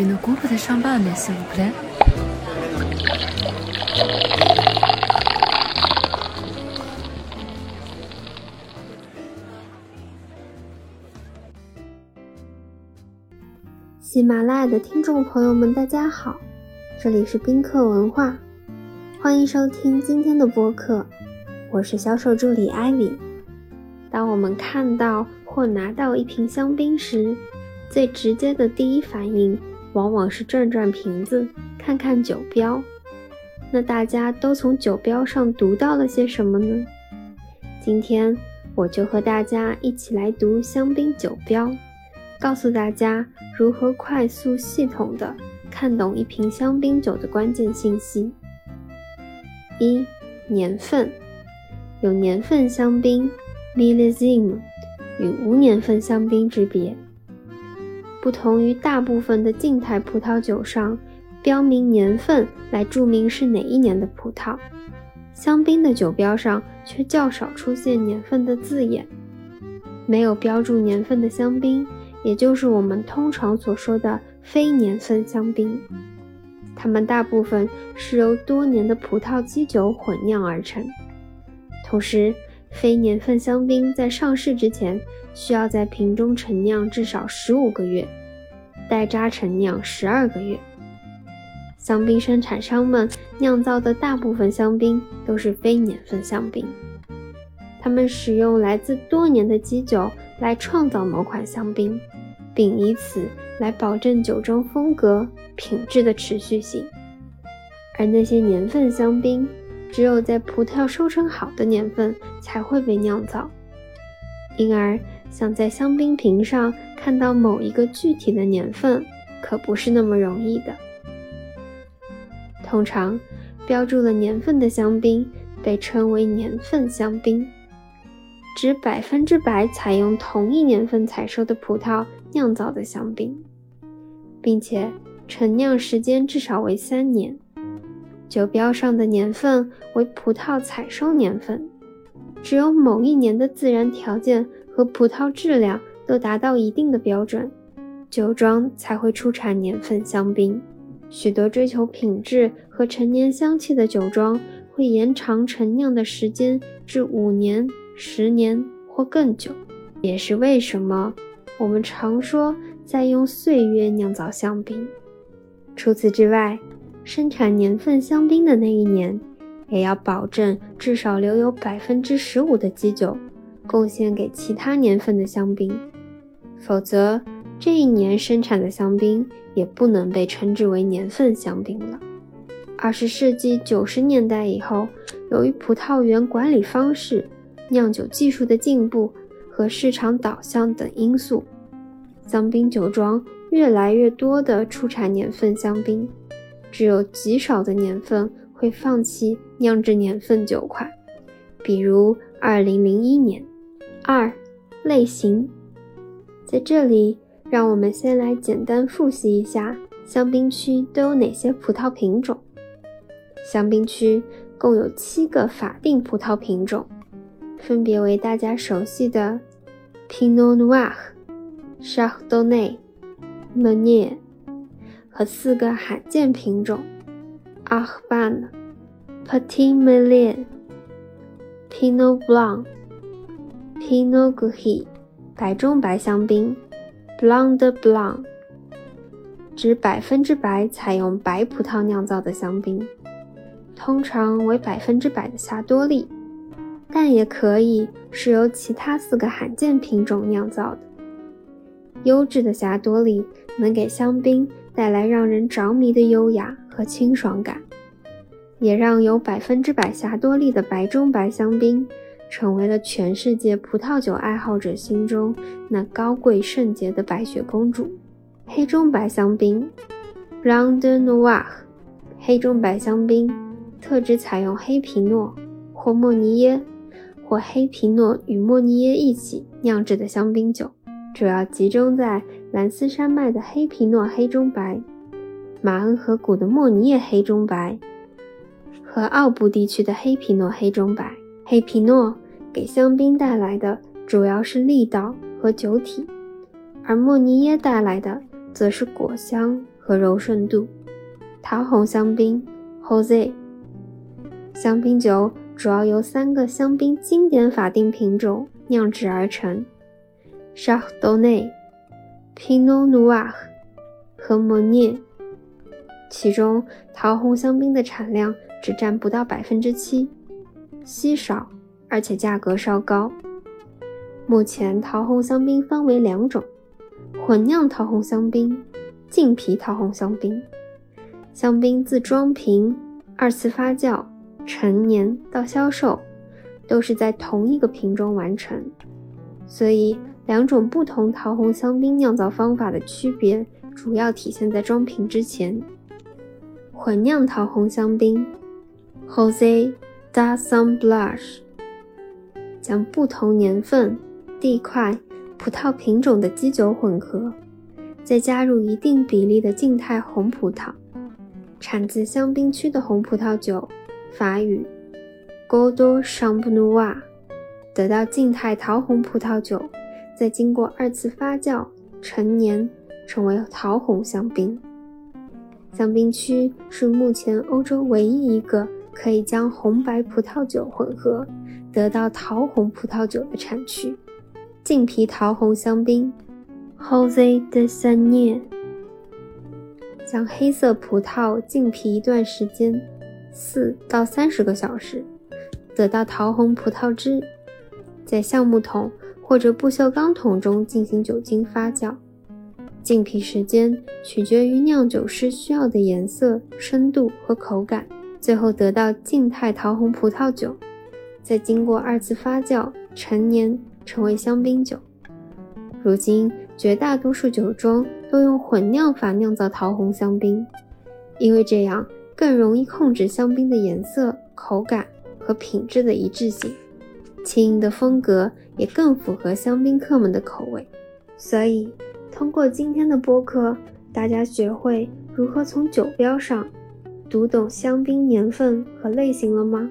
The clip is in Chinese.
Une coupe de champagne, s'il vous plaît. 喜马拉雅的听众朋友们，大家好，这里是宾客文化，欢迎收听今天的播客，我是销售助理艾莉。当我们看到或拿到一瓶香槟时，最直接的第一反应往往是转转瓶子，看看酒标。那大家都从酒标上读到了些什么呢？今天我就和大家一起来读香槟酒标，告诉大家如何快速系统的看懂一瓶香槟酒的关键信息。一、年份，有年份香槟 （millésime） 与无年份香槟之别。不同于大部分的静态葡萄酒上标明年份来注明是哪一年的葡萄，香槟的酒标上却较少出现年份的字眼。没有标注年份的香槟，也就是我们通常所说的非年份香槟，它们大部分是由多年的葡萄基酒混酿而成。同时，非年份香槟在上市之前，需要在瓶中陈酿至少十五个月，待渣陈酿十二个月。香槟生产商们酿造的大部分香槟都是非年份香槟，他们使用来自多年的基酒来创造某款香槟，并以此来保证酒庄风格品质的持续性。而那些年份香槟，只有在葡萄收成好的年份才会被酿造，因而想在香槟瓶上看到某一个具体的年份，可不是那么容易的。通常，标注了年份的香槟被称为年份香槟，指百分之百采用同一年份采收的葡萄酿造的香槟，并且陈酿时间至少为三年。酒标上的年份为葡萄采收年份，只有某一年的自然条件和葡萄质量都达到一定的标准，酒庄才会出产年份香槟。许多追求品质和陈年香气的酒庄会延长陈酿的时间至五年、十年或更久，也是为什么我们常说在用岁月酿造香槟。除此之外，生产年份香槟的那一年，也要保证至少留有百分之十五的基酒贡献给其他年份的香槟，否则这一年生产的香槟也不能被称之为年份香槟了。二十世纪九十年代以后，由于葡萄园管理方式、酿酒技术的进步和市场导向等因素，香槟酒庄越来越多地出产年份香槟。只有极少的年份会放弃酿制年份酒款，比如二零零一年。二类型，在这里，让我们先来简单复习一下香槟区都有哪些葡萄品种。香槟区共有七个法定葡萄品种，分别为大家熟悉的 Pinot Noir、Chardonnay、Meunier。和四个罕见品种 a r b a n Petit Meunier、Pinot Blanc、Pinot g r i 白中白香槟、Blanc de Blanc 指百分之百采用白葡萄酿造的香槟，通常为百分之百的霞多丽，但也可以是由其他四个罕见品种酿造的。优质的霞多丽能给香槟。带来让人着迷的优雅和清爽感，也让有百分之百霞多丽的白中白香槟成为了全世界葡萄酒爱好者心中那高贵圣洁的白雪公主。黑中白香槟 （Blanc de Noir），黑中白香槟特指采用黑皮诺或莫尼耶，或黑皮诺与莫尼耶一起酿制的香槟酒。主要集中在兰斯山脉的黑皮诺黑中白、马恩河谷的莫尼耶黑中白和奥布地区的黑皮诺黑中白。黑皮诺给香槟带来的主要是力道和酒体，而莫尼耶带来的则是果香和柔顺度。桃红香槟 Jose 香槟酒主要由三个香槟经典法定品种酿制而成：Chardonnay、Pinot Noir 和 m o n i e。其中，桃红香槟的产量只占不到百分之七，稀少，而且价格稍高。目前，桃红香槟分为两种：混酿桃红香槟、净皮桃红香槟。香槟自装瓶、二次发酵、陈年到销售，都是在同一个瓶中完成，所以两种不同桃红香槟酿造方法的区别，主要体现在装瓶之前。混酿桃红香槟，Jose da San Blas，将不同年份、地块、葡萄品种的基酒混合，再加入一定比例的静态红葡萄，产自香槟区的红葡萄酒，法语 Godo Champenois，得到静态桃红葡萄酒，再经过二次发酵、陈年，成为桃红香槟。香槟区是目前欧洲唯一一个可以将红白葡萄酒混合得到桃红葡萄酒的产区。净皮桃红香槟 Jose de s a n i e 将黑色葡萄浸皮一段时间，四到三十个小时，得到桃红葡萄汁，在橡木桶或者不锈钢桶中进行酒精发酵。浸皮时间取决于酿酒师需要的颜色、深度和口感，最后得到静态桃红葡萄酒，再经过二次发酵、陈年，成为香槟酒。如今，绝大多数酒庄都用混酿法酿造桃红香槟，因为这样更容易控制香槟的颜色、口感和品质的一致性，轻盈的风格也更符合香槟客们的口味，所以。通过今天的播客，大家学会如何从酒标上读懂香槟年份和类型了吗？